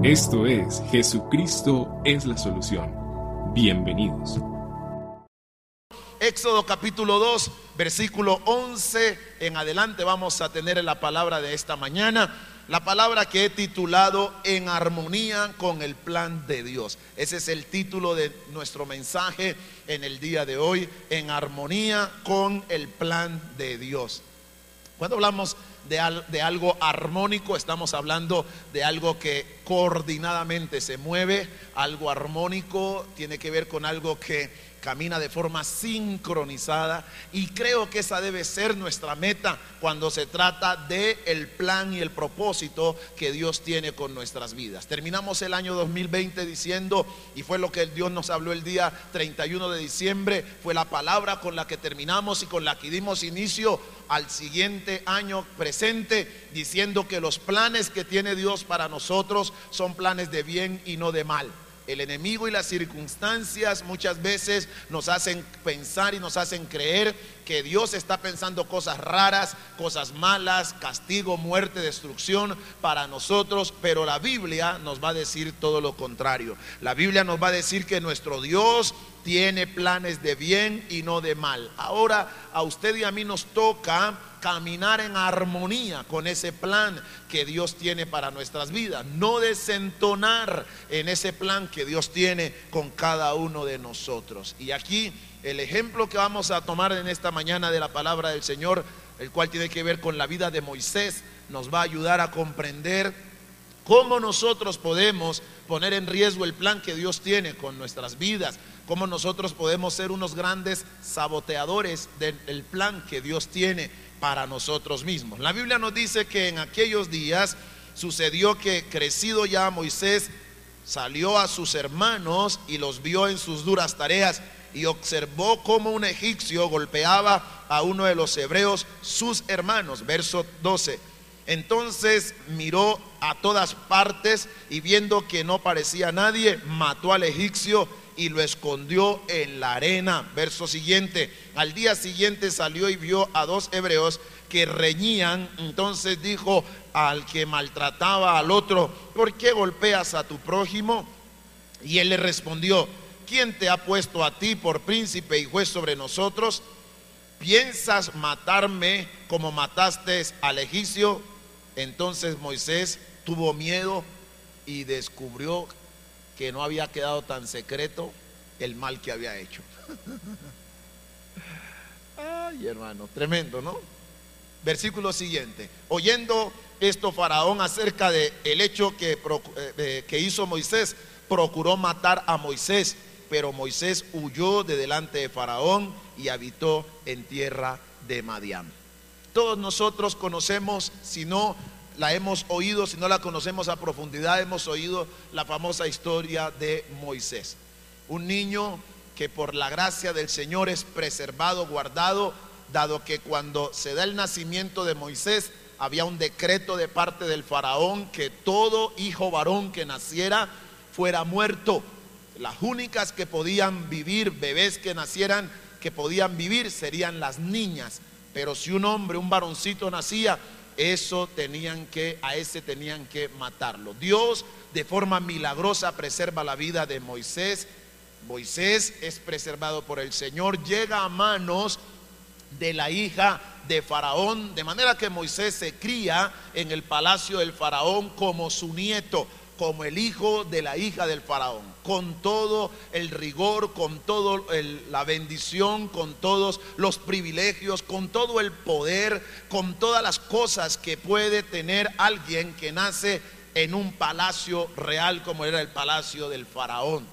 Esto es Jesucristo es la solución. Bienvenidos. Éxodo capítulo 2, versículo 11 en adelante vamos a tener la palabra de esta mañana, la palabra que he titulado En armonía con el plan de Dios. Ese es el título de nuestro mensaje en el día de hoy, En armonía con el plan de Dios. Cuando hablamos de, de, algo armónico, estamos hablando de algo que coordinadamente se mueve, algo armónico tiene que ver con algo que camina de forma sincronizada y creo que esa debe ser nuestra meta cuando se trata de el plan y el propósito que Dios tiene con nuestras vidas. Terminamos el año 2020 diciendo y fue lo que Dios nos habló el día 31 de diciembre, fue la palabra con la que terminamos y con la que dimos inicio al siguiente año presente diciendo que los planes que tiene Dios para nosotros son planes de bien y no de mal. El enemigo y las circunstancias muchas veces nos hacen pensar y nos hacen creer que Dios está pensando cosas raras, cosas malas, castigo, muerte, destrucción para nosotros, pero la Biblia nos va a decir todo lo contrario. La Biblia nos va a decir que nuestro Dios tiene planes de bien y no de mal. Ahora a usted y a mí nos toca caminar en armonía con ese plan que Dios tiene para nuestras vidas, no desentonar en ese plan que Dios tiene con cada uno de nosotros. Y aquí el ejemplo que vamos a tomar en esta mañana de la palabra del Señor, el cual tiene que ver con la vida de Moisés, nos va a ayudar a comprender cómo nosotros podemos poner en riesgo el plan que Dios tiene con nuestras vidas, cómo nosotros podemos ser unos grandes saboteadores del plan que Dios tiene para nosotros mismos. La Biblia nos dice que en aquellos días sucedió que crecido ya Moisés salió a sus hermanos y los vio en sus duras tareas y observó cómo un egipcio golpeaba a uno de los hebreos, sus hermanos. Verso 12. Entonces miró a todas partes y viendo que no parecía nadie, mató al egipcio y lo escondió en la arena. Verso siguiente, al día siguiente salió y vio a dos hebreos que reñían, entonces dijo al que maltrataba al otro, ¿por qué golpeas a tu prójimo? Y él le respondió, ¿quién te ha puesto a ti por príncipe y juez sobre nosotros? ¿Piensas matarme como mataste al egipcio? Entonces Moisés tuvo miedo y descubrió que no había quedado tan secreto el mal que había hecho. Ay, hermano, tremendo, ¿no? Versículo siguiente. Oyendo esto Faraón acerca de el hecho que, eh, que hizo Moisés, procuró matar a Moisés, pero Moisés huyó de delante de Faraón y habitó en tierra de Madián. Todos nosotros conocemos, si no la hemos oído, si no la conocemos a profundidad, hemos oído la famosa historia de Moisés. Un niño que por la gracia del Señor es preservado, guardado, dado que cuando se da el nacimiento de Moisés, había un decreto de parte del faraón que todo hijo varón que naciera fuera muerto. Las únicas que podían vivir, bebés que nacieran, que podían vivir, serían las niñas. Pero si un hombre, un varoncito nacía, eso tenían que, a ese tenían que matarlo. Dios de forma milagrosa preserva la vida de Moisés. Moisés es preservado por el Señor, llega a manos de la hija de Faraón, de manera que Moisés se cría en el palacio del Faraón como su nieto como el hijo de la hija del faraón, con todo el rigor, con toda la bendición, con todos los privilegios, con todo el poder, con todas las cosas que puede tener alguien que nace en un palacio real como era el palacio del faraón.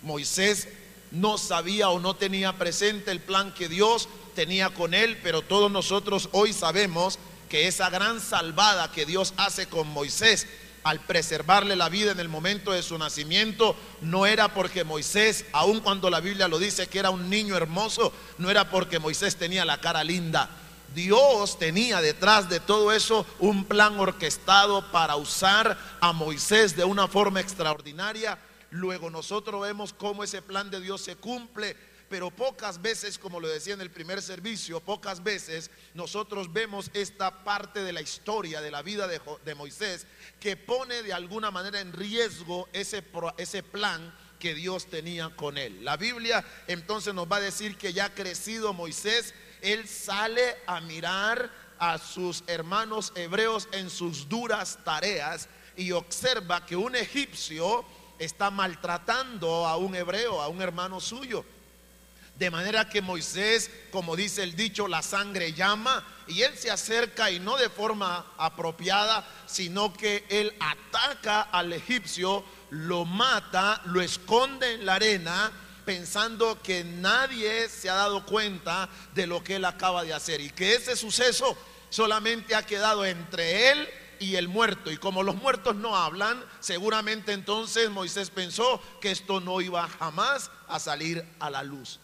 Moisés no sabía o no tenía presente el plan que Dios tenía con él, pero todos nosotros hoy sabemos que esa gran salvada que Dios hace con Moisés al preservarle la vida en el momento de su nacimiento, no era porque Moisés, aun cuando la Biblia lo dice que era un niño hermoso, no era porque Moisés tenía la cara linda. Dios tenía detrás de todo eso un plan orquestado para usar a Moisés de una forma extraordinaria. Luego nosotros vemos cómo ese plan de Dios se cumple pero pocas veces, como lo decía en el primer servicio, pocas veces nosotros vemos esta parte de la historia de la vida de, Moisés que pone de alguna manera en riesgo ese, ese plan que Dios tenía con él. La Biblia entonces nos va a decir que ya crecido Moisés, él sale a mirar a sus hermanos hebreos en sus duras tareas y observa que un egipcio está maltratando a un hebreo, a un hermano suyo. De manera que Moisés, como dice el dicho, la sangre llama y él se acerca y no de forma apropiada, sino que él ataca al egipcio, lo mata, lo esconde en la arena, pensando que nadie se ha dado cuenta de lo que él acaba de hacer y que ese suceso solamente ha quedado entre él y el muerto. Y como los muertos no hablan, seguramente entonces Moisés pensó que esto no iba jamás a salir a la luz.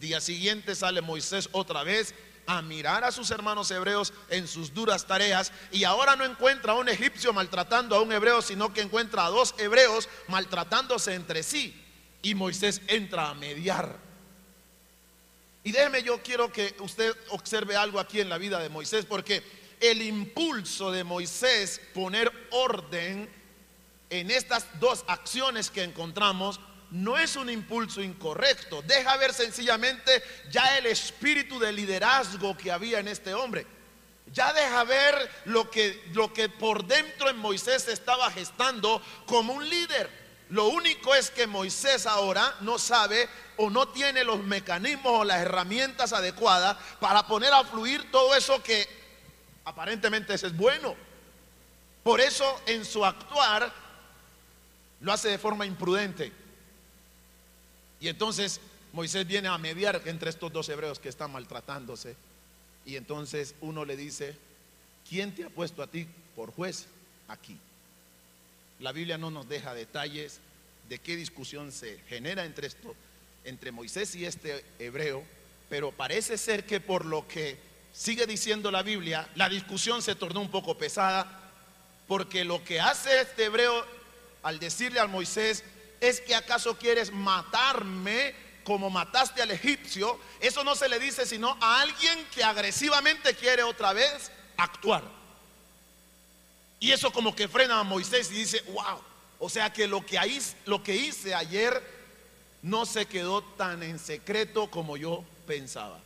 Día siguiente sale Moisés otra vez a mirar a sus hermanos hebreos en sus duras tareas y ahora no encuentra a un egipcio maltratando a un hebreo, sino que encuentra a dos hebreos maltratándose entre sí. Y Moisés entra a mediar. Y déjeme, yo quiero que usted observe algo aquí en la vida de Moisés, porque el impulso de Moisés poner orden en estas dos acciones que encontramos no es un impulso incorrecto. Deja ver sencillamente ya el espíritu de liderazgo que había en este hombre. Ya deja ver lo que, lo que por dentro en Moisés estaba gestando como un líder. Lo único es que Moisés ahora no sabe o no tiene los mecanismos o las herramientas adecuadas para poner a fluir todo eso que Aparentemente es bueno. Por eso en su actuar lo hace de forma imprudente. Y entonces Moisés viene a mediar entre estos dos hebreos que están maltratándose. Y entonces uno le dice, ¿quién te ha puesto a ti por juez aquí? La Biblia no nos deja detalles de qué discusión se genera entre esto, entre Moisés y este hebreo, pero parece ser que por lo que sigue diciendo la Biblia, la discusión se tornó un poco pesada, porque lo que hace este hebreo al decirle a Moisés es que acaso quieres matarme como mataste al egipcio, eso no se le dice sino a alguien que agresivamente quiere otra vez actuar. Y eso como que frena a Moisés y dice, wow, o sea que lo que, lo que hice ayer no se quedó tan en secreto como yo pensaba.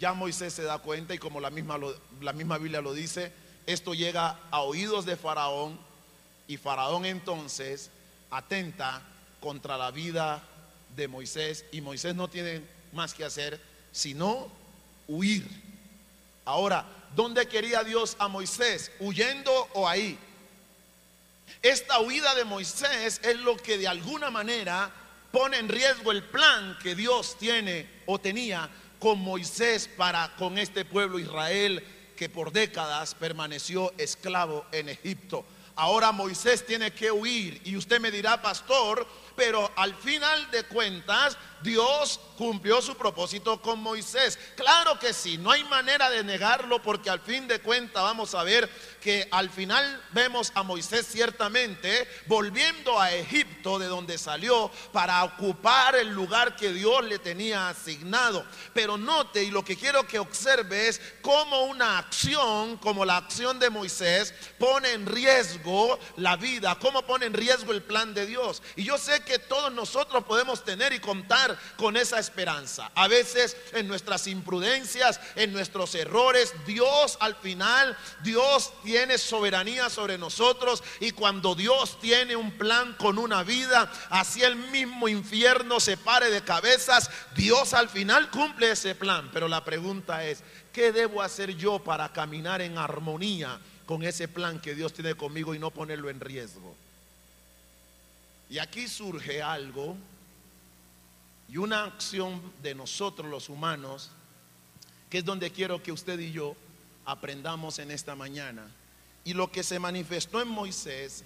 Ya Moisés se da cuenta y como la misma, la misma Biblia lo dice, esto llega a oídos de Faraón y Faraón entonces atenta contra la vida de Moisés y Moisés no tiene más que hacer sino huir. Ahora, ¿dónde quería Dios a Moisés? ¿Huyendo o ahí? Esta huida de Moisés es lo que de alguna manera pone en riesgo el plan que Dios tiene o tenía con Moisés para con este pueblo Israel que por décadas permaneció esclavo en Egipto. Ahora Moisés tiene que huir y usted me dirá, pastor, pero al final de cuentas Dios cumplió su propósito con Moisés. Claro que sí, no hay manera de negarlo porque al fin de cuentas vamos a ver que al final vemos a Moisés ciertamente volviendo a Egipto de donde salió para ocupar el lugar que Dios le tenía asignado. Pero note y lo que quiero que observe es cómo una acción como la acción de Moisés pone en riesgo la vida, cómo pone en riesgo el plan de Dios. Y yo sé que todos nosotros podemos tener y contar con esa esperanza. A veces en nuestras imprudencias, en nuestros errores, Dios al final, Dios tiene soberanía sobre nosotros y cuando Dios tiene un plan con una vida, así el mismo infierno se pare de cabezas, Dios al final cumple ese plan. Pero la pregunta es, ¿qué debo hacer yo para caminar en armonía con ese plan que Dios tiene conmigo y no ponerlo en riesgo? Y aquí surge algo y una acción de nosotros los humanos, que es donde quiero que usted y yo aprendamos en esta mañana. Y lo que se manifestó en Moisés,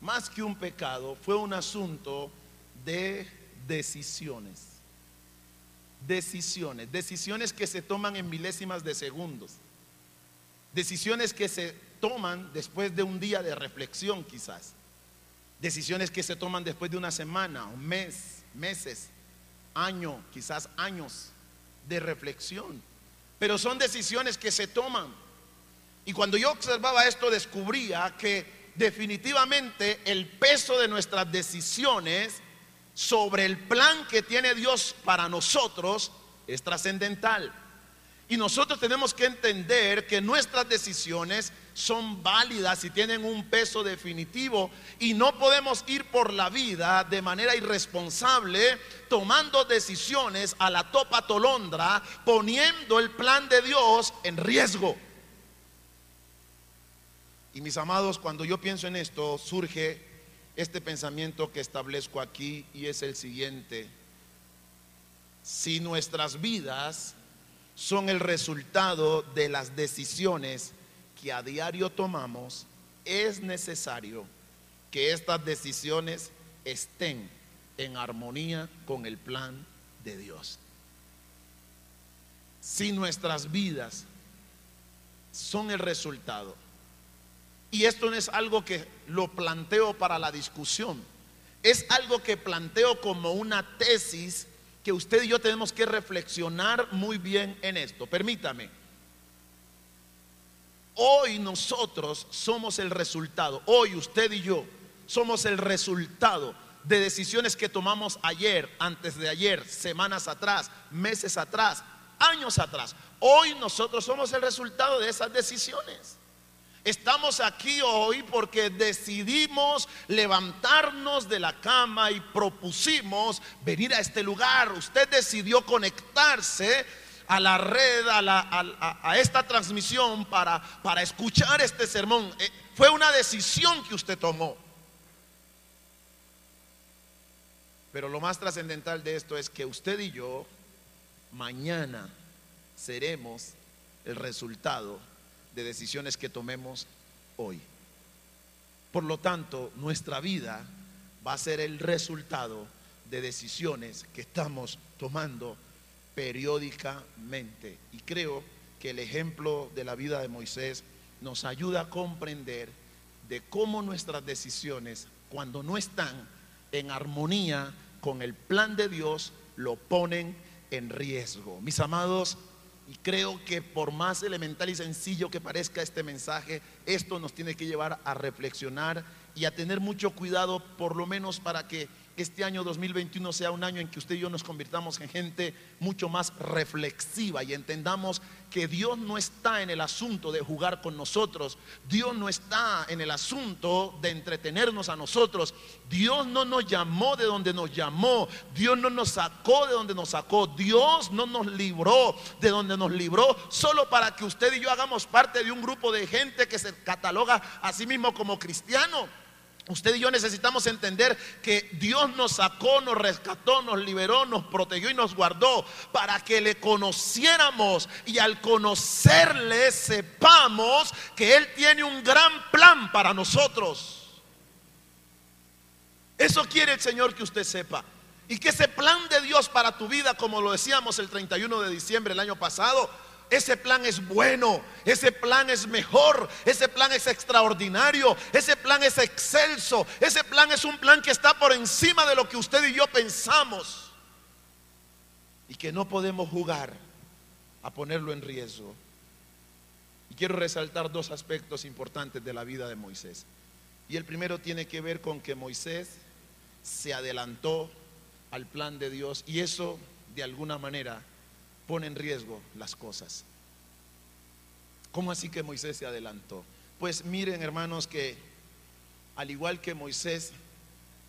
más que un pecado, fue un asunto de decisiones. Decisiones, decisiones que se toman en milésimas de segundos. Decisiones que se toman después de un día de reflexión quizás. Decisiones que se toman después de una semana, un mes, meses. Año, quizás años de reflexión. Pero son decisiones que se toman. Y cuando yo observaba esto descubría que definitivamente el peso de nuestras decisiones sobre el plan que tiene Dios para nosotros es trascendental. Y nosotros tenemos que entender que nuestras decisiones son válidas y tienen un peso definitivo y no podemos ir por la vida de manera irresponsable tomando decisiones a la topa tolondra, poniendo el plan de Dios en riesgo. Y mis amados, cuando yo pienso en esto, surge este pensamiento que establezco aquí y es el siguiente. Si nuestras vidas son el resultado de las decisiones que a diario tomamos, es necesario que estas decisiones estén en armonía con el plan de Dios. Si nuestras vidas son el resultado, y esto no es algo que lo planteo para la discusión, es algo que planteo como una tesis que usted y yo tenemos que reflexionar muy bien en esto. Permítame. Hoy nosotros somos el resultado, hoy usted y yo somos el resultado de decisiones que tomamos ayer, antes de ayer, semanas atrás, meses atrás, años atrás. Hoy nosotros somos el resultado de esas decisiones. Estamos aquí hoy porque decidimos levantarnos de la cama y propusimos venir a este lugar. Usted decidió conectarse a la red, a, esta transmisión para, para escuchar este sermón. Eh, fue una decisión que usted tomó. Pero lo más trascendental de esto es que usted y yo mañana seremos el resultado de decisiones que tomemos hoy. Por lo tanto, nuestra vida va a ser el resultado de decisiones que estamos tomando periódicamente. Y creo que el ejemplo de la vida de Moisés nos ayuda a comprender de cómo nuestras decisiones, cuando no están en armonía con el plan de Dios, lo ponen en riesgo. Mis amados, y creo que por más elemental y sencillo que parezca este mensaje, esto nos tiene que llevar a reflexionar y a tener mucho cuidado, por lo menos para que este año 2021 sea un año en que usted y yo nos convirtamos en gente mucho más reflexiva y entendamos que Dios no está en el asunto de jugar con nosotros, Dios no está en el asunto de entretenernos a nosotros, Dios no nos llamó de donde nos llamó, Dios no nos sacó de donde nos sacó, Dios no nos libró de donde nos libró, solo para que usted y yo hagamos parte de un grupo de gente que se cataloga a sí mismo como cristiano. Usted y yo necesitamos entender que Dios nos sacó, nos rescató, nos liberó, nos protegió y nos guardó para que le conociéramos y al conocerle sepamos que Él tiene un gran plan para nosotros. Eso quiere el Señor que usted sepa. Y que ese plan de Dios para tu vida, como lo decíamos el 31 de diciembre del año pasado, ese plan es bueno, ese plan es mejor, ese plan es extraordinario, ese plan es excelso, ese plan es un plan que está por encima de lo que usted y yo pensamos y que no podemos jugar a ponerlo en riesgo. Y quiero resaltar dos aspectos importantes de la vida de Moisés. Y el primero tiene que ver con que Moisés se adelantó al plan de Dios y eso de alguna manera pone en riesgo las cosas. ¿Cómo así que Moisés se adelantó? Pues miren hermanos que al igual que Moisés,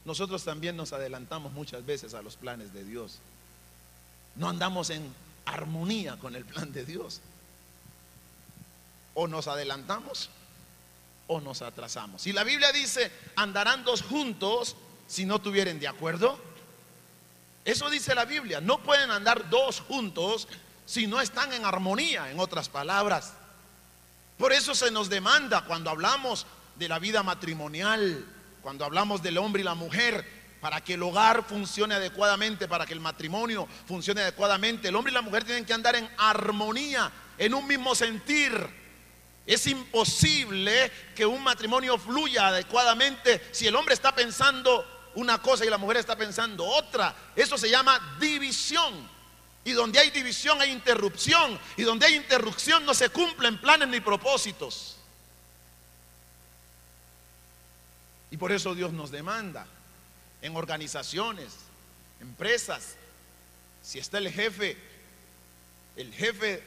nosotros también nos adelantamos muchas veces a los planes de Dios. No andamos en armonía con el plan de Dios. O nos adelantamos o nos atrasamos. Si la Biblia dice, andarán dos juntos si no tuvieren de acuerdo, eso dice la Biblia. No pueden andar dos juntos si no están en armonía, en otras palabras. Por eso se nos demanda cuando hablamos de la vida matrimonial, cuando hablamos del hombre y la mujer, para que el hogar funcione adecuadamente, para que el matrimonio funcione adecuadamente, el hombre y la mujer tienen que andar en armonía, en un mismo sentir. Es imposible que un matrimonio fluya adecuadamente si el hombre está pensando una cosa y la mujer está pensando otra. Eso se llama división. Y donde hay división hay interrupción. Y donde hay interrupción no se cumplen planes ni propósitos. Y por eso Dios nos demanda en organizaciones, empresas, si está el jefe, el jefe,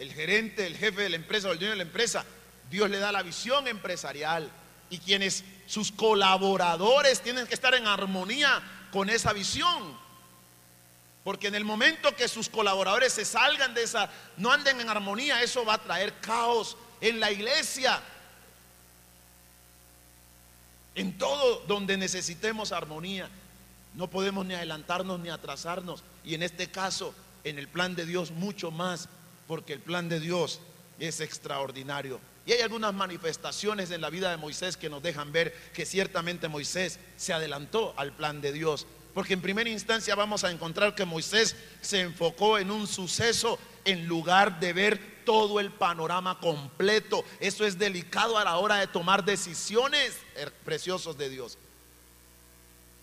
el gerente, el jefe de la empresa o el dueño de la empresa, Dios le da la visión empresarial y quienes sus colaboradores tienen que estar en armonía con esa visión. Porque en el momento que sus colaboradores se salgan de esa, no anden en armonía, eso va a traer caos en la iglesia. En todo donde necesitemos armonía. No podemos ni adelantarnos ni atrasarnos. Y en este caso, en el plan de Dios, mucho más, porque el plan de Dios es extraordinario. Y hay algunas manifestaciones en la vida de Moisés que nos dejan ver que ciertamente Moisés se adelantó al plan de Dios. Porque en primera instancia vamos a encontrar que Moisés se enfocó en un suceso en lugar de ver todo el panorama completo. Eso es delicado a la hora de tomar decisiones preciosos de Dios.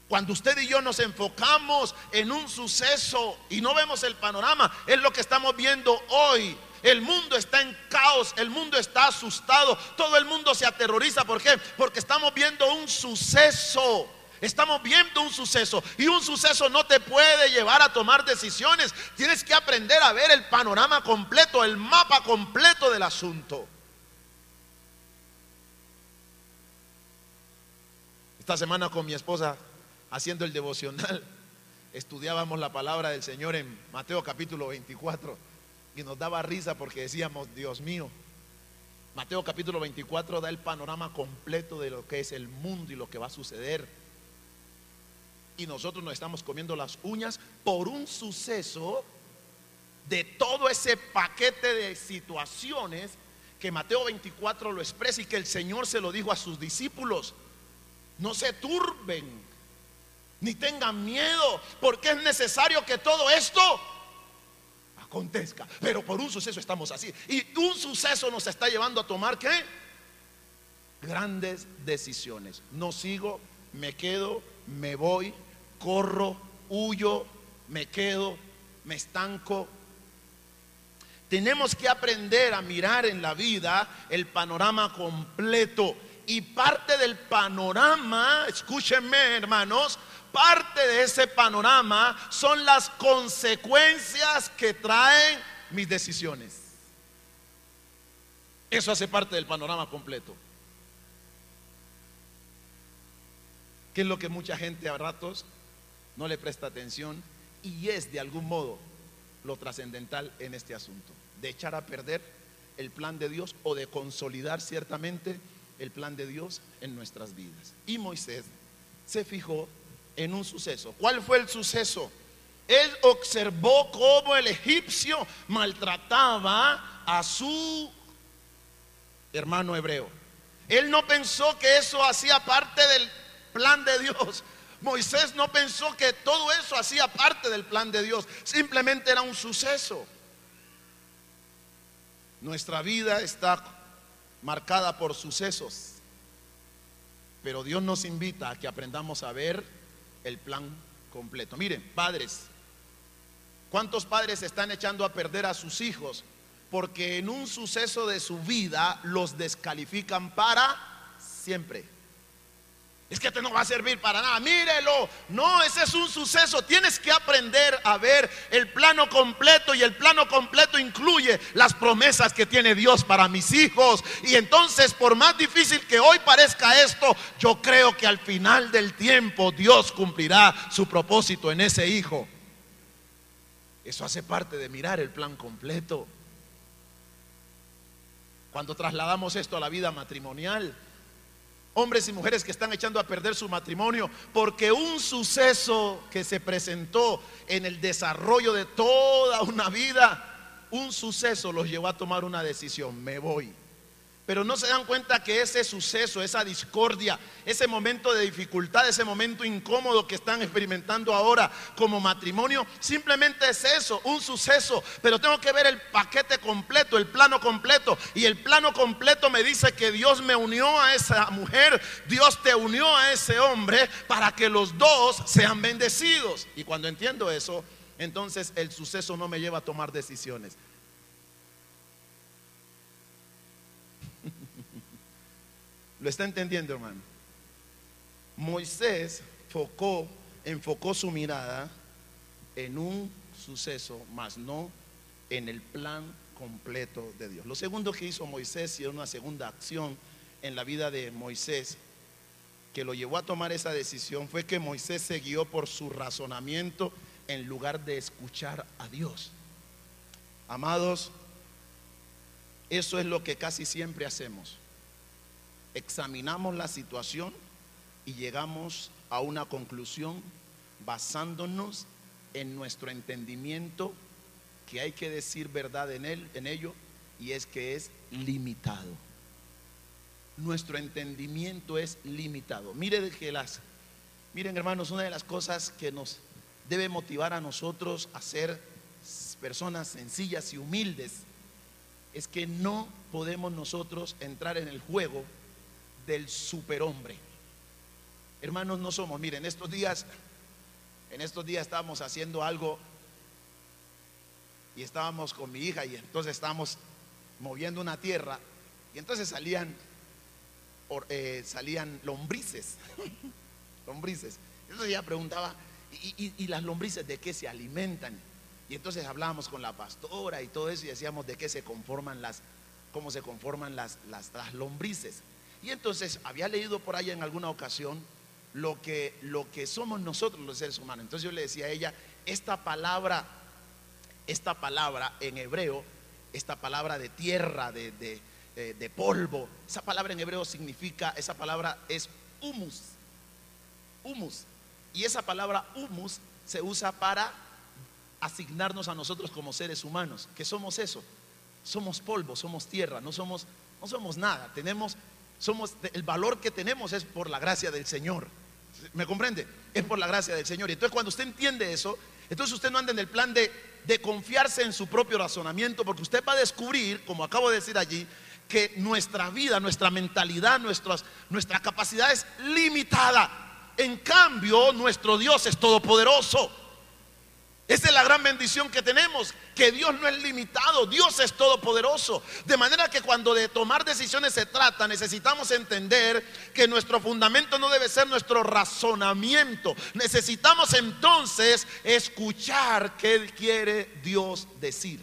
Cuando usted y yo nos enfocamos en un suceso y no vemos el panorama, es lo que estamos viendo hoy el mundo está en caos, el mundo está asustado, todo el mundo se aterroriza. ¿Por qué? Porque estamos viendo un suceso. Estamos viendo un suceso y un suceso no te puede llevar a tomar decisiones. Tienes que aprender a ver el panorama completo, el mapa completo del asunto. Esta semana con mi esposa haciendo el devocional, estudiábamos la palabra del Señor en Mateo capítulo 24 y nos daba risa porque decíamos, Dios mío, Mateo capítulo 24 da el panorama completo de lo que es el mundo y lo que va a suceder. Y nosotros nos estamos comiendo las uñas por un suceso de todo ese paquete de situaciones que Mateo 24 lo expresa y que el Señor se lo dijo a sus discípulos. No se turben, ni tengan miedo, porque es necesario que todo esto acontezca. Pero por un suceso estamos así. Y un suceso nos está llevando a tomar qué? Grandes decisiones. No sigo, me quedo, me voy, corro, huyo, me quedo, me estanco. Tenemos que aprender a mirar en la vida el panorama completo. Y parte del panorama, escúchenme hermanos, parte de ese panorama son las consecuencias que traen mis decisiones. Eso hace parte del panorama completo. ¿Qué es lo que mucha gente a ratos no le presta atención? Y es de algún modo lo trascendental en este asunto. De echar a perder el plan de Dios o de consolidar ciertamente el plan de Dios en nuestras vidas. Y Moisés se fijó en un suceso. ¿Cuál fue el suceso? Él observó cómo el egipcio maltrataba a su hermano hebreo. Él no pensó que eso hacía parte del plan de Dios. Moisés no pensó que todo eso hacía parte del plan de Dios. Simplemente era un suceso. Nuestra vida está marcada por sucesos. Pero Dios nos invita a que aprendamos a ver el plan completo. Miren, padres, ¿cuántos padres están echando a perder a sus hijos porque en un suceso de su vida los descalifican para siempre? Es que este no va a servir para nada. Mírelo. No, ese es un suceso. Tienes que aprender a ver el plano completo y el plano completo incluye las promesas que tiene Dios para mis hijos. Y entonces, por más difícil que hoy parezca esto, yo creo que al final del tiempo Dios cumplirá su propósito en ese hijo. Eso hace parte de mirar el plan completo. Cuando trasladamos esto a la vida matrimonial, hombres y mujeres que están echando a perder su matrimonio porque un suceso que se presentó en el desarrollo de toda una vida, un suceso los llevó a tomar una decisión, me voy. Pero no se dan cuenta que ese suceso, esa discordia, ese momento de dificultad, ese momento incómodo que están experimentando ahora como matrimonio, simplemente es eso, un suceso. Pero tengo que ver el paquete completo, el plano completo. Y el plano completo me dice que Dios me unió a esa mujer, Dios te unió a ese hombre para que los dos sean bendecidos. Y cuando entiendo eso, entonces el suceso no me lleva a tomar decisiones. ¿Lo está entendiendo, hermano? Moisés focó, enfocó su mirada en un suceso, más no en el plan completo de Dios. Lo segundo que hizo Moisés y una segunda acción en la vida de Moisés que lo llevó a tomar esa decisión fue que Moisés se guió por su razonamiento en lugar de escuchar a Dios. Amados, eso es lo que casi siempre hacemos examinamos la situación y llegamos a una conclusión basándonos en nuestro entendimiento que hay que decir verdad en él, en ello, y es que es limitado. Nuestro entendimiento es limitado. Mire que las, miren hermanos, una de las cosas que nos debe motivar a nosotros a ser personas sencillas y humildes es que no podemos nosotros entrar en el juego del superhombre. Hermanos, no somos, miren, estos días, en estos días estábamos haciendo algo y estábamos con mi hija y entonces estábamos moviendo una tierra y entonces salían, eh, salían lombrices, lombrices. Entonces ella preguntaba, ¿y, las lombrices de qué se alimentan? Y entonces hablábamos con la pastora y todo eso y decíamos de qué se conforman las, cómo se conforman las, las, las lombrices. Y entonces había leído por ahí en alguna ocasión lo que, lo que somos nosotros los seres humanos. Entonces yo le decía a ella, esta palabra, esta palabra en hebreo, esta palabra de tierra, de, de, eh, de polvo, esa palabra en hebreo significa, esa palabra es humus, humus. Y esa palabra humus se usa para asignarnos a nosotros como seres humanos, que somos eso, somos polvo, somos tierra, no somos, no somos nada, tenemos somos, el valor que tenemos es por la gracia del Señor. ¿Me comprende? Es por la gracia del Señor. Y entonces cuando usted entiende eso, entonces usted no anda en el plan de, de confiarse en su propio razonamiento, porque usted va a descubrir, como acabo de decir allí, que nuestra vida, nuestra mentalidad, nuestras, nuestra capacidad es limitada. En cambio, nuestro Dios es todopoderoso. Esa es la gran bendición que tenemos, que Dios no es limitado, Dios es todopoderoso. De manera que cuando de tomar decisiones se trata, necesitamos entender que nuestro fundamento no debe ser nuestro razonamiento. Necesitamos entonces escuchar qué quiere Dios decir.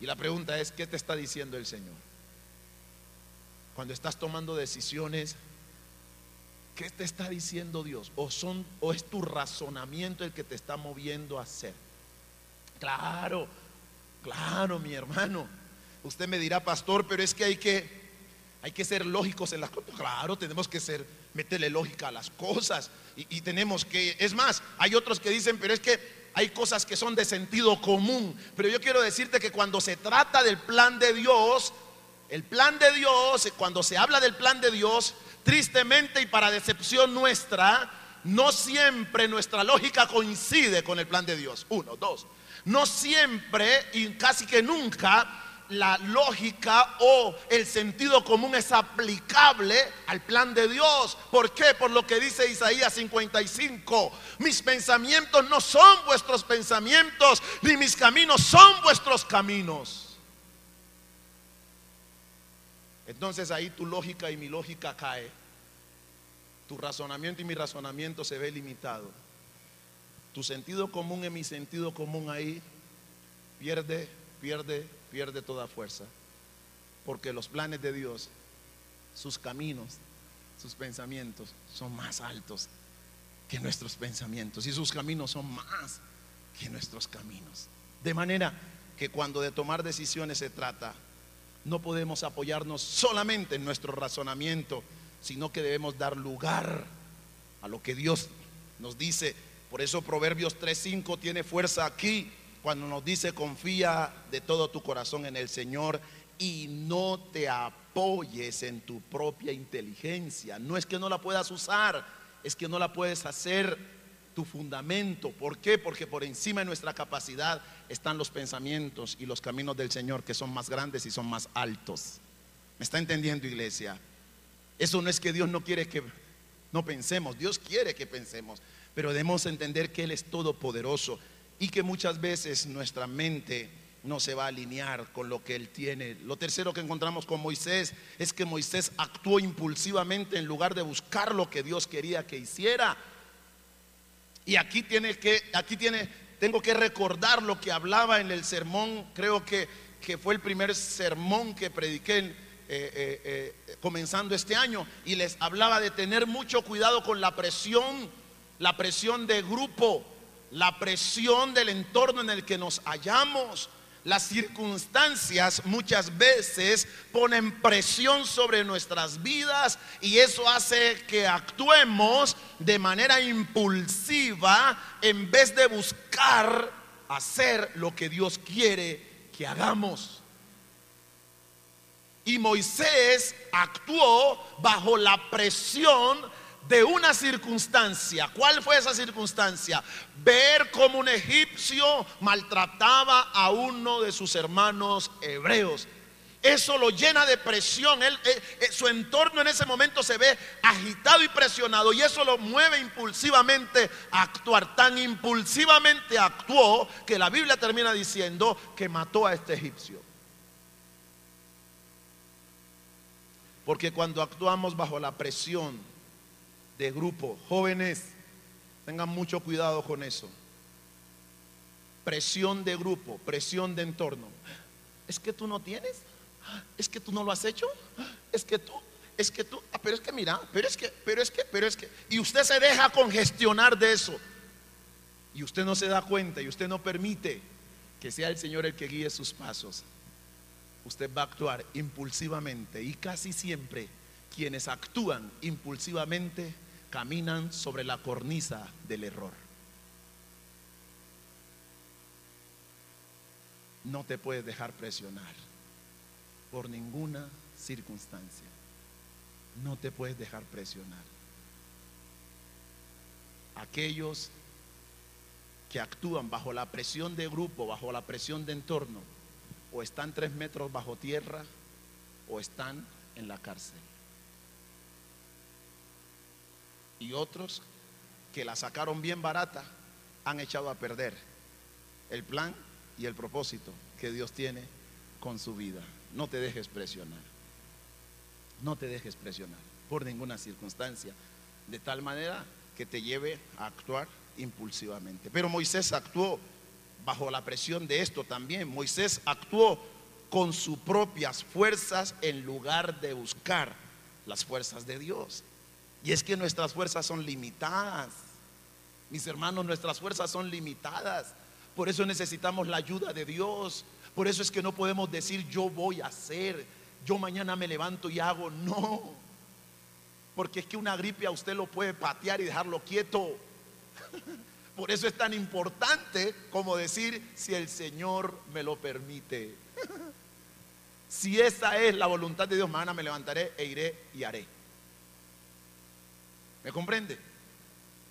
Y la pregunta es, ¿qué te está diciendo el Señor? Cuando estás tomando decisiones, ¿Qué te está diciendo Dios? ¿O, son, ¿O es tu razonamiento el que te está moviendo a hacer? Claro, claro, mi hermano. Usted me dirá, pastor, pero es que hay que, hay que ser lógicos en las cosas. Claro, tenemos que ser, meterle lógica a las cosas. Y, y tenemos que, es más, hay otros que dicen, pero es que hay cosas que son de sentido común. Pero yo quiero decirte que cuando se trata del plan de Dios, el plan de Dios, cuando se habla del plan de Dios, Tristemente y para decepción nuestra, no siempre nuestra lógica coincide con el plan de Dios. Uno, dos. No siempre y casi que nunca la lógica o el sentido común es aplicable al plan de Dios. ¿Por qué? Por lo que dice Isaías 55. Mis pensamientos no son vuestros pensamientos, ni mis caminos son vuestros caminos. Entonces ahí tu lógica y mi lógica cae. Tu razonamiento y mi razonamiento se ve limitado. Tu sentido común y mi sentido común ahí pierde, pierde, pierde toda fuerza. Porque los planes de Dios, sus caminos, sus pensamientos son más altos que nuestros pensamientos y sus caminos son más que nuestros caminos. De manera que cuando de tomar decisiones se trata, no podemos apoyarnos solamente en nuestro razonamiento, sino que debemos dar lugar a lo que Dios nos dice. Por eso Proverbios 3:5 tiene fuerza aquí cuando nos dice confía de todo tu corazón en el Señor y no te apoyes en tu propia inteligencia. No es que no la puedas usar, es que no la puedes hacer fundamento. ¿Por qué? Porque por encima de nuestra capacidad están los pensamientos y los caminos del Señor que son más grandes y son más altos. ¿Me está entendiendo, iglesia? Eso no es que Dios no quiere que no pensemos, Dios quiere que pensemos, pero debemos entender que Él es todopoderoso y que muchas veces nuestra mente no se va a alinear con lo que Él tiene. Lo tercero que encontramos con Moisés es que Moisés actuó impulsivamente en lugar de buscar lo que Dios quería que hiciera. Y aquí tiene que, aquí tiene, tengo que recordar lo que hablaba en el sermón, creo que, que fue el primer sermón que prediqué eh, eh, eh, comenzando este año, y les hablaba de tener mucho cuidado con la presión, la presión de grupo, la presión del entorno en el que nos hallamos. Las circunstancias muchas veces ponen presión sobre nuestras vidas y eso hace que actuemos de manera impulsiva en vez de buscar hacer lo que Dios quiere que hagamos. Y Moisés actuó bajo la presión de una circunstancia. ¿Cuál fue esa circunstancia? Ver cómo un egipcio maltrataba a uno de sus hermanos hebreos. Eso lo llena de presión. Eh, eh, su entorno en ese momento se ve agitado y presionado y eso lo mueve impulsivamente a actuar. Tan impulsivamente actuó que la Biblia termina diciendo que mató a este egipcio. Porque cuando actuamos bajo la presión de grupo. Jóvenes, tengan mucho cuidado con eso. Presión de grupo, presión de entorno. Es que tú no tienes, es que tú no lo has hecho, es que tú, es que tú, ah, pero es que mira, pero es que, pero es que, pero es que, y usted se deja congestionar de eso. Y usted no se da cuenta y usted no permite que sea el Señor el que guíe sus pasos. Usted va a actuar impulsivamente y casi siempre quienes actúan impulsivamente caminan sobre la cornisa del error. No te puedes dejar presionar por ninguna circunstancia. No te puedes dejar presionar. Aquellos que actúan bajo la presión de grupo, bajo la presión de entorno, o están tres metros bajo tierra o están en la cárcel. Y otros que la sacaron bien barata han echado a perder el plan y el propósito que Dios tiene con su vida. No te dejes presionar. No te dejes presionar por ninguna circunstancia, de tal manera que te lleve a actuar impulsivamente. Pero Moisés actuó bajo la presión de esto también. Moisés actuó con sus propias fuerzas en lugar de buscar las fuerzas de Dios. Y es que nuestras fuerzas son limitadas. Mis hermanos, nuestras fuerzas son limitadas. Por eso necesitamos la ayuda de Dios. Por eso es que no podemos decir yo voy a hacer, yo mañana me levanto y hago. No. Porque es que una gripe a usted lo puede patear y dejarlo quieto. Por eso es tan importante como decir si el Señor me lo permite. Si esa es la voluntad de Dios, mañana me levantaré e iré y haré. ¿Me comprende?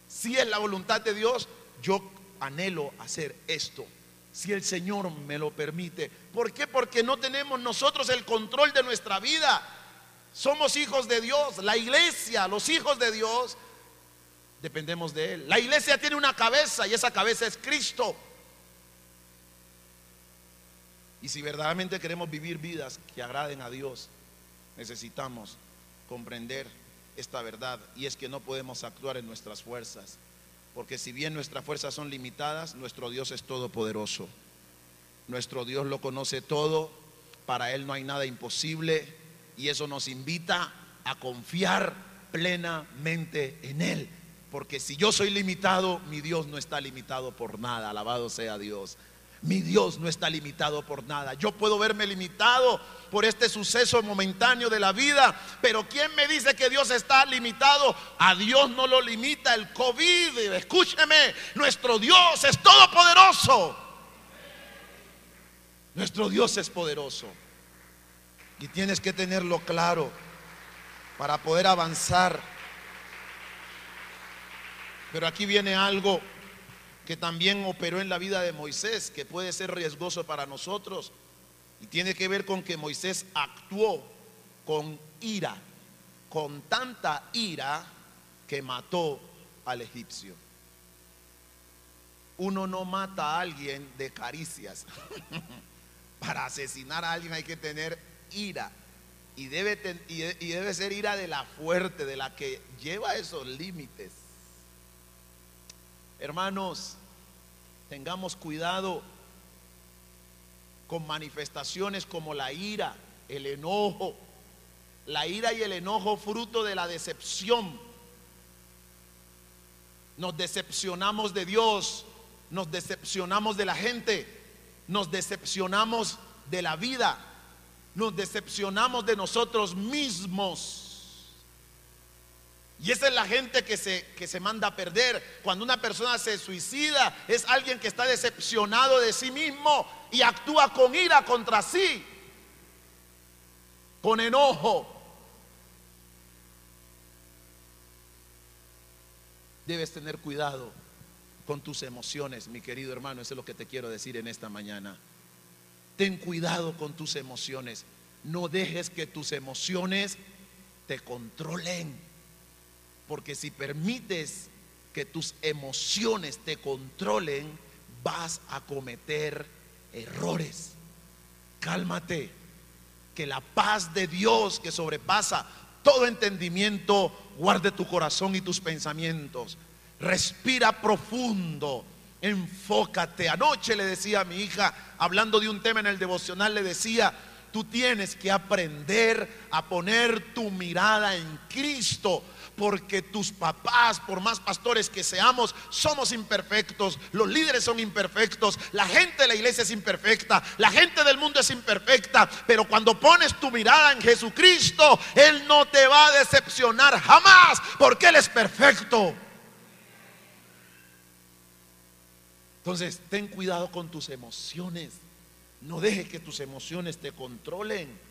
Si es la voluntad de Dios, yo anhelo hacer esto. Si el Señor me lo permite. ¿Por qué? Porque no tenemos nosotros el control de nuestra vida. Somos hijos de Dios. La iglesia, los hijos de Dios, dependemos de Él. La iglesia tiene una cabeza y esa cabeza es Cristo. Y si verdaderamente queremos vivir vidas que agraden a Dios, necesitamos comprender esta verdad y es que no podemos actuar en nuestras fuerzas, porque si bien nuestras fuerzas son limitadas, nuestro Dios es todopoderoso. Nuestro Dios lo conoce todo, para Él no hay nada imposible y eso nos invita a confiar plenamente en Él. Porque si yo soy limitado, mi Dios no está limitado por nada, alabado sea Dios. Mi Dios no está limitado por nada. Yo puedo verme limitado por este suceso momentáneo de la vida, pero ¿quién me dice que Dios está limitado? A Dios no lo limita el COVID. Escúcheme, nuestro Dios es todopoderoso. Nuestro Dios es poderoso. Y tienes que tenerlo claro para poder avanzar. Pero aquí viene algo que también operó en la vida de Moisés, que puede ser riesgoso para nosotros. Y tiene que ver con que Moisés actuó con ira, con tanta ira que mató al egipcio. Uno no mata a alguien de caricias. Para asesinar a alguien hay que tener ira. Y debe, y debe ser ira de la fuerte, de la que lleva esos límites. Hermanos, tengamos cuidado con manifestaciones como la ira, el enojo, la ira y el enojo fruto de la decepción. Nos decepcionamos de Dios, nos decepcionamos de la gente, nos decepcionamos de la vida, nos decepcionamos de nosotros mismos. Y esa es la gente que se, que se manda a perder. Cuando una persona se suicida, es alguien que está decepcionado de sí mismo y actúa con ira contra sí, con enojo. Debes tener cuidado con tus emociones, mi querido hermano. Eso es lo que te quiero decir en esta mañana. Ten cuidado con tus emociones. No dejes que tus emociones te controlen. Porque si permites que tus emociones te controlen, vas a cometer errores. Cálmate. Que la paz de Dios que sobrepasa todo entendimiento guarde tu corazón y tus pensamientos. Respira profundo. Enfócate. Anoche le decía a mi hija, hablando de un tema en el devocional, le decía, tú tienes que aprender a poner tu mirada en Cristo porque tus papás, por más pastores que seamos, somos imperfectos, los líderes son imperfectos, la gente de la iglesia es imperfecta, la gente del mundo es imperfecta, pero cuando pones tu mirada en Jesucristo, Él no te va a decepcionar jamás, porque Él es perfecto. Entonces, ten cuidado con tus emociones. No dejes que tus emociones te controlen.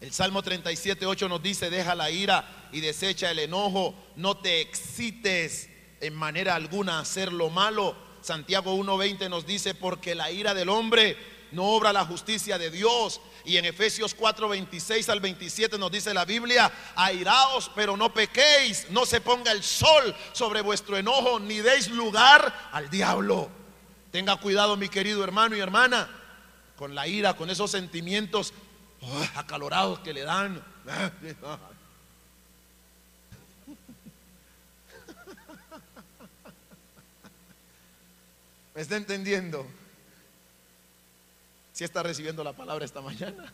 El Salmo 37, 8 nos dice, deja la ira y desecha el enojo, no te excites en manera alguna a hacer lo malo. Santiago 1.20 nos dice, porque la ira del hombre no obra la justicia de Dios. Y en Efesios 4.26 al 27 nos dice la Biblia, airaos pero no pequéis, no se ponga el sol sobre vuestro enojo, ni deis lugar al diablo. Tenga cuidado mi querido hermano y hermana con la ira, con esos sentimientos acalorados que le dan. ¿Me está entendiendo? Si está recibiendo la palabra esta mañana.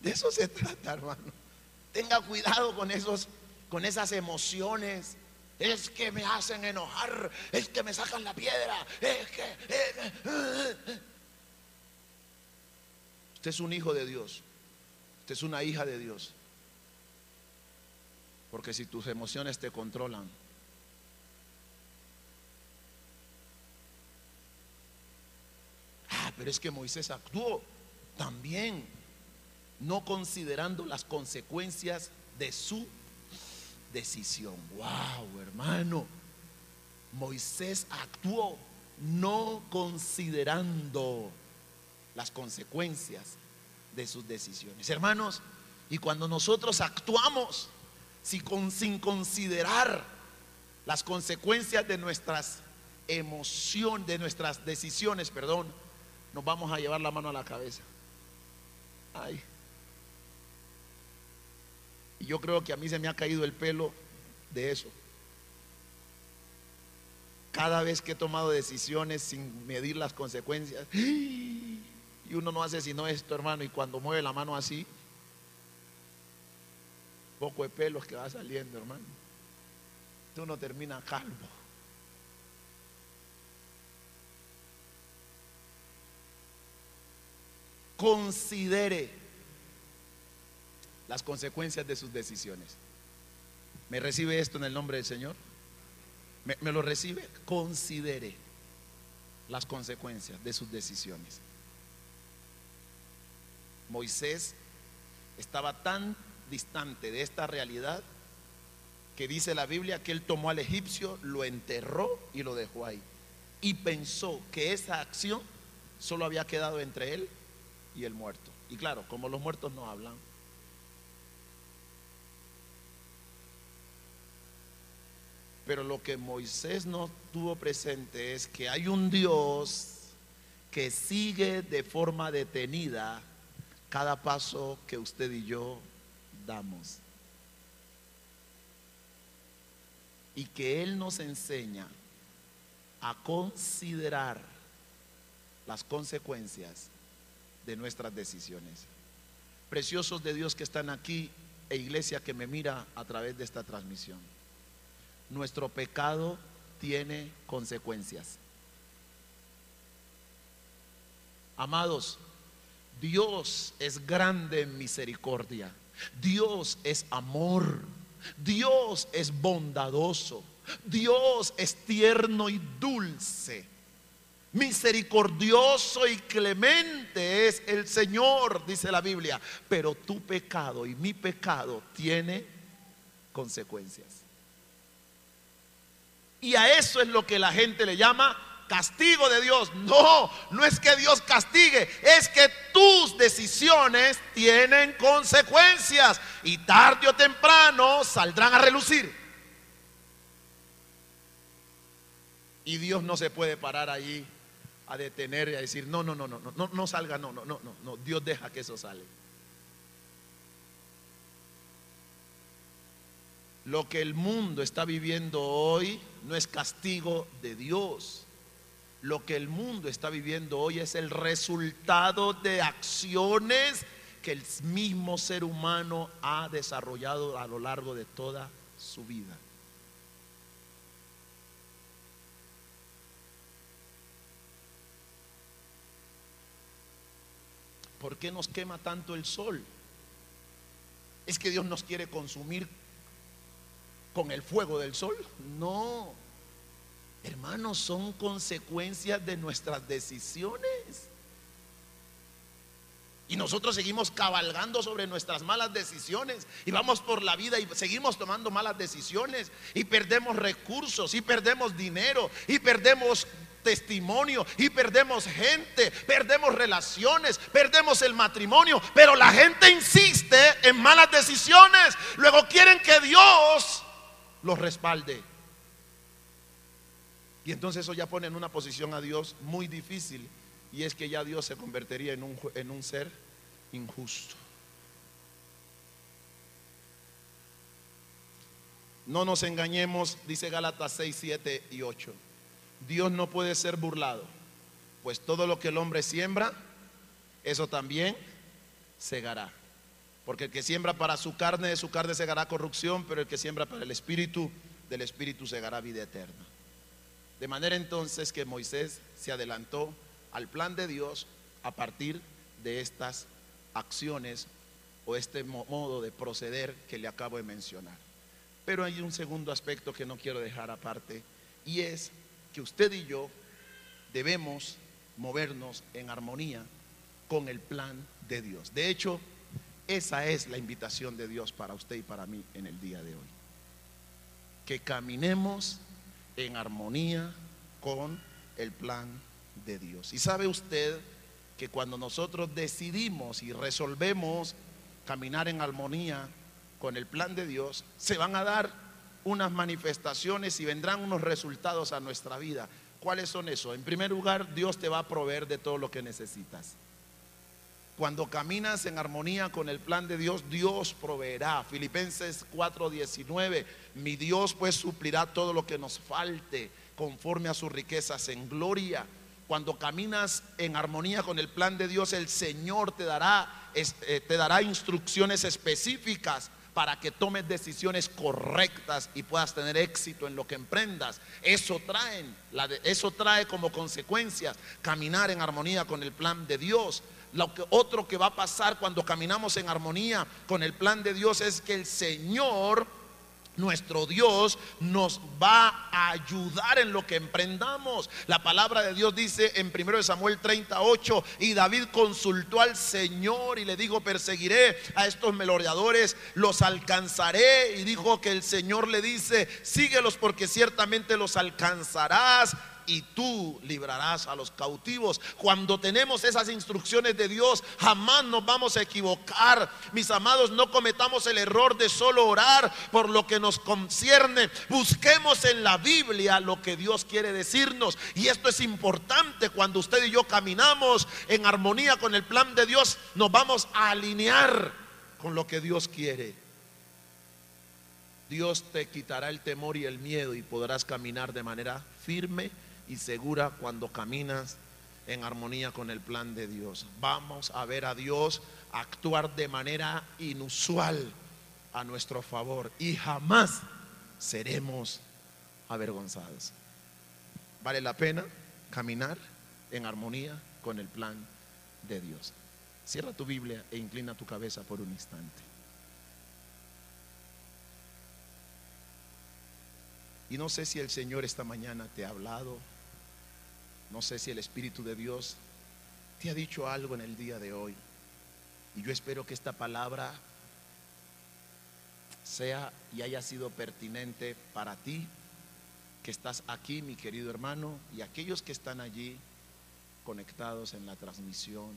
De eso se trata, hermano. Tenga cuidado con esos con esas emociones. Es que me hacen enojar, es que me sacan la piedra, es que eh, eh, eh, Usted es un hijo de Dios. Usted es una hija de Dios. Porque si tus emociones te controlan, ah, pero es que Moisés actuó también, no considerando las consecuencias de su decisión. Wow, hermano. Moisés actuó no considerando las consecuencias de sus decisiones. Hermanos, y cuando nosotros actuamos sin considerar las consecuencias de nuestras emociones, de nuestras decisiones, perdón, nos vamos a llevar la mano a la cabeza. Ay. Y yo creo que a mí se me ha caído el pelo de eso. Cada vez que he tomado decisiones sin medir las consecuencias, y uno no hace sino esto, hermano, y cuando mueve la mano así, poco de pelos que va saliendo, hermano. Tú no terminas calvo. Considere las consecuencias de sus decisiones. ¿Me recibe esto en el nombre del Señor? ¿Me, me lo recibe? Considere las consecuencias de sus decisiones. Moisés estaba tan distante de esta realidad que dice la Biblia que él tomó al egipcio, lo enterró y lo dejó ahí. Y pensó que esa acción solo había quedado entre él y el muerto. Y claro, como los muertos no hablan. Pero lo que Moisés no tuvo presente es que hay un Dios que sigue de forma detenida cada paso que usted y yo damos. Y que Él nos enseña a considerar las consecuencias de nuestras decisiones. Preciosos de Dios que están aquí e iglesia que me mira a través de esta transmisión. Nuestro pecado tiene consecuencias. Amados, Dios es grande en misericordia. Dios es amor. Dios es bondadoso. Dios es tierno y dulce. Misericordioso y clemente es el Señor, dice la Biblia. Pero tu pecado y mi pecado tiene consecuencias. Y a eso es lo que la gente le llama castigo de Dios. No, no es que Dios castigue, es que tus decisiones tienen consecuencias y tarde o temprano saldrán a relucir. Y Dios no se puede parar ahí a detener y a decir, no, no, no, no, no, no salga, no, no, no, no, no, Dios deja que eso sale. Lo que el mundo está viviendo hoy no es castigo de Dios. Lo que el mundo está viviendo hoy es el resultado de acciones que el mismo ser humano ha desarrollado a lo largo de toda su vida. ¿Por qué nos quema tanto el sol? ¿Es que Dios nos quiere consumir con el fuego del sol? No. Hermanos, son consecuencias de nuestras decisiones. Y nosotros seguimos cabalgando sobre nuestras malas decisiones y vamos por la vida y seguimos tomando malas decisiones y perdemos recursos y perdemos dinero y perdemos testimonio y perdemos gente, perdemos relaciones, perdemos el matrimonio, pero la gente insiste en malas decisiones. Luego quieren que Dios los respalde. Y entonces eso ya pone en una posición a Dios muy difícil y es que ya Dios se convertiría en un, en un ser injusto. No nos engañemos, dice Gálatas 6, 7 y 8. Dios no puede ser burlado, pues todo lo que el hombre siembra, eso también segará. Porque el que siembra para su carne, de su carne segará corrupción, pero el que siembra para el espíritu, del espíritu segará vida eterna. De manera entonces que Moisés se adelantó al plan de Dios a partir de estas acciones o este modo de proceder que le acabo de mencionar. Pero hay un segundo aspecto que no quiero dejar aparte y es que usted y yo debemos movernos en armonía con el plan de Dios. De hecho, esa es la invitación de Dios para usted y para mí en el día de hoy. Que caminemos en armonía con el plan de Dios. Y sabe usted que cuando nosotros decidimos y resolvemos caminar en armonía con el plan de Dios, se van a dar unas manifestaciones y vendrán unos resultados a nuestra vida. ¿Cuáles son esos? En primer lugar, Dios te va a proveer de todo lo que necesitas. Cuando caminas en armonía con el plan de Dios, Dios proveerá. Filipenses 4:19, mi Dios pues suplirá todo lo que nos falte conforme a sus riquezas en gloria. Cuando caminas en armonía con el plan de Dios, el Señor te dará, eh, te dará instrucciones específicas para que tomes decisiones correctas y puedas tener éxito en lo que emprendas. Eso trae, eso trae como consecuencia caminar en armonía con el plan de Dios. Lo otro que va a pasar cuando caminamos en armonía con el plan de Dios es que el Señor nuestro Dios nos va a ayudar en lo que emprendamos. La palabra de Dios dice en 1 Samuel 38, y David consultó al Señor y le dijo, perseguiré a estos meloreadores, los alcanzaré. Y dijo que el Señor le dice, síguelos porque ciertamente los alcanzarás y tú librarás a los cautivos. Cuando tenemos esas instrucciones de Dios, jamás nos vamos a equivocar. Mis amados, no cometamos el error de solo orar por lo que nos concierne. Busquemos en la Biblia lo que Dios quiere decirnos. Y esto es importante cuando usted y yo caminamos en armonía con el plan de Dios, nos vamos a alinear con lo que Dios quiere. Dios te quitará el temor y el miedo y podrás caminar de manera firme y segura cuando caminas en armonía con el plan de Dios. Vamos a ver a Dios actuar de manera inusual a nuestro favor y jamás seremos avergonzados. Vale la pena caminar en armonía con el plan de Dios. Cierra tu Biblia e inclina tu cabeza por un instante. Y no sé si el Señor esta mañana te ha hablado no sé si el Espíritu de Dios te ha dicho algo en el día de hoy. Y yo espero que esta palabra sea y haya sido pertinente para ti, que estás aquí, mi querido hermano, y aquellos que están allí conectados en la transmisión.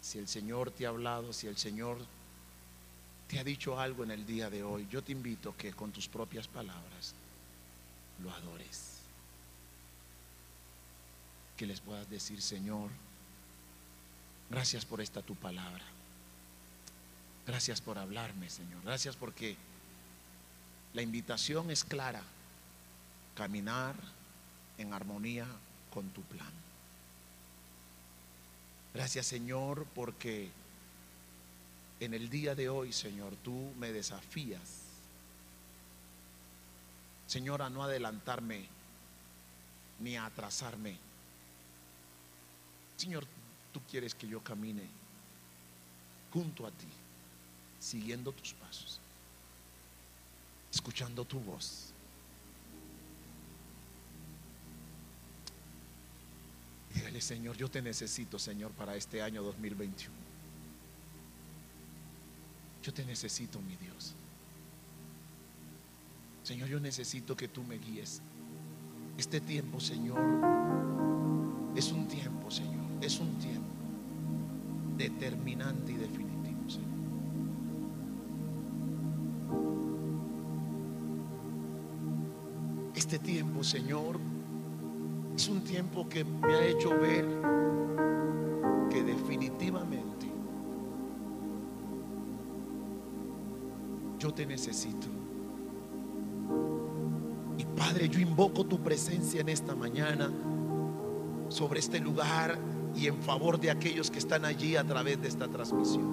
Si el Señor te ha hablado, si el Señor te ha dicho algo en el día de hoy, yo te invito que con tus propias palabras lo adores. Que les puedas decir, Señor, gracias por esta tu palabra. Gracias por hablarme, Señor. Gracias porque la invitación es clara. Caminar en armonía con tu plan. Gracias, Señor, porque en el día de hoy, Señor, tú me desafías Señor, a no adelantarme ni a atrasarme. Señor, tú quieres que yo camine junto a ti, siguiendo tus pasos, escuchando tu voz. Dígale, Señor, yo te necesito, Señor, para este año 2021. Yo te necesito, mi Dios. Señor, yo necesito que tú me guíes. Este tiempo, Señor, es un tiempo, Señor, es un tiempo determinante y definitivo, Señor. Este tiempo, Señor, es un tiempo que me ha hecho ver que definitivamente yo te necesito. Padre, yo invoco tu presencia en esta mañana sobre este lugar y en favor de aquellos que están allí a través de esta transmisión.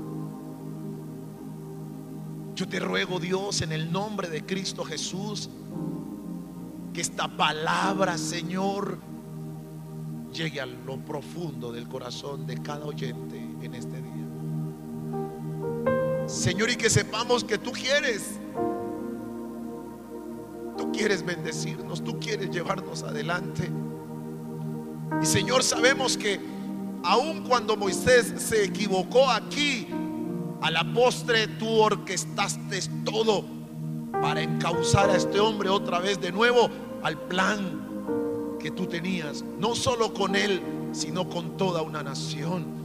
Yo te ruego, Dios, en el nombre de Cristo Jesús, que esta palabra, Señor, llegue a lo profundo del corazón de cada oyente en este día. Señor, y que sepamos que tú quieres quieres bendecirnos, tú quieres llevarnos adelante. Y Señor, sabemos que aun cuando Moisés se equivocó aquí, a la postre tú orquestaste todo para encauzar a este hombre otra vez de nuevo al plan que tú tenías, no solo con él, sino con toda una nación.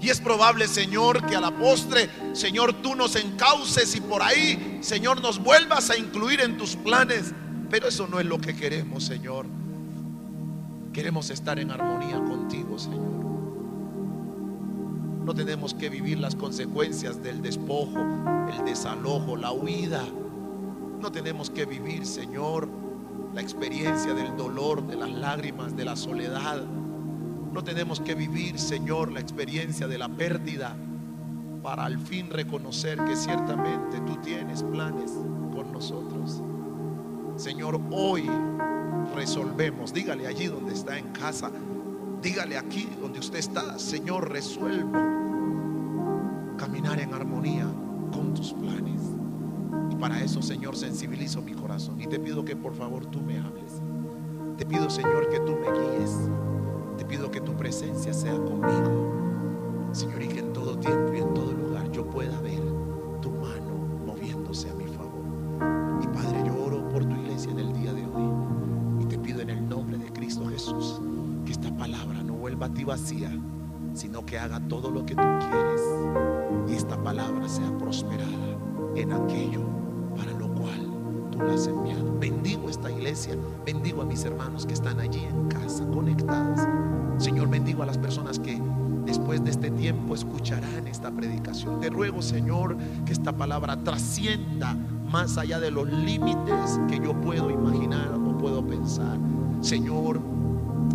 Y es probable, Señor, que a la postre, Señor, tú nos encauces y por ahí, Señor, nos vuelvas a incluir en tus planes. Pero eso no es lo que queremos, Señor. Queremos estar en armonía contigo, Señor. No tenemos que vivir las consecuencias del despojo, el desalojo, la huida. No tenemos que vivir, Señor, la experiencia del dolor, de las lágrimas, de la soledad no tenemos que vivir, Señor, la experiencia de la pérdida para al fin reconocer que ciertamente tú tienes planes con nosotros. Señor, hoy resolvemos, dígale allí donde está en casa, dígale aquí donde usted está, Señor, resuelvo caminar en armonía con tus planes. Y para eso, Señor, sensibilizo mi corazón y te pido que por favor tú me hables. Te pido, Señor, que tú me guíes. Presencia sea conmigo. Señor, y que en todo tiempo y en todo lugar yo pueda ver tu mano moviéndose a mi favor. Y Padre, yo oro por tu iglesia en el día de hoy. Y te pido en el nombre de Cristo Jesús que esta palabra no vuelva a ti vacía, sino que haga todo lo que tú quieres. Y esta palabra sea prosperada en aquello para lo cual tú la has enviado. Bendigo esta iglesia, bendigo a mis hermanos que están allí predicación. Te ruego, Señor, que esta palabra trascienda más allá de los límites que yo puedo imaginar o puedo pensar. Señor,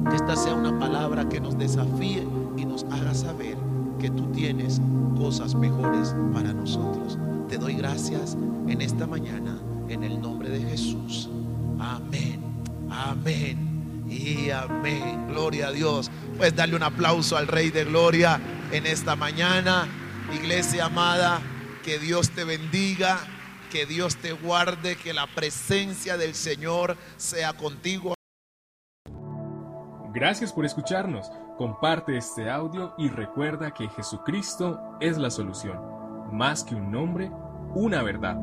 que esta sea una palabra que nos desafíe y nos haga saber que tú tienes cosas mejores para nosotros. Te doy gracias en esta mañana, en el nombre de Jesús. Amén, amén y amén. Gloria a Dios. Pues darle un aplauso al Rey de Gloria en esta mañana. Iglesia amada, que Dios te bendiga, que Dios te guarde, que la presencia del Señor sea contigo. Gracias por escucharnos. Comparte este audio y recuerda que Jesucristo es la solución. Más que un nombre, una verdad.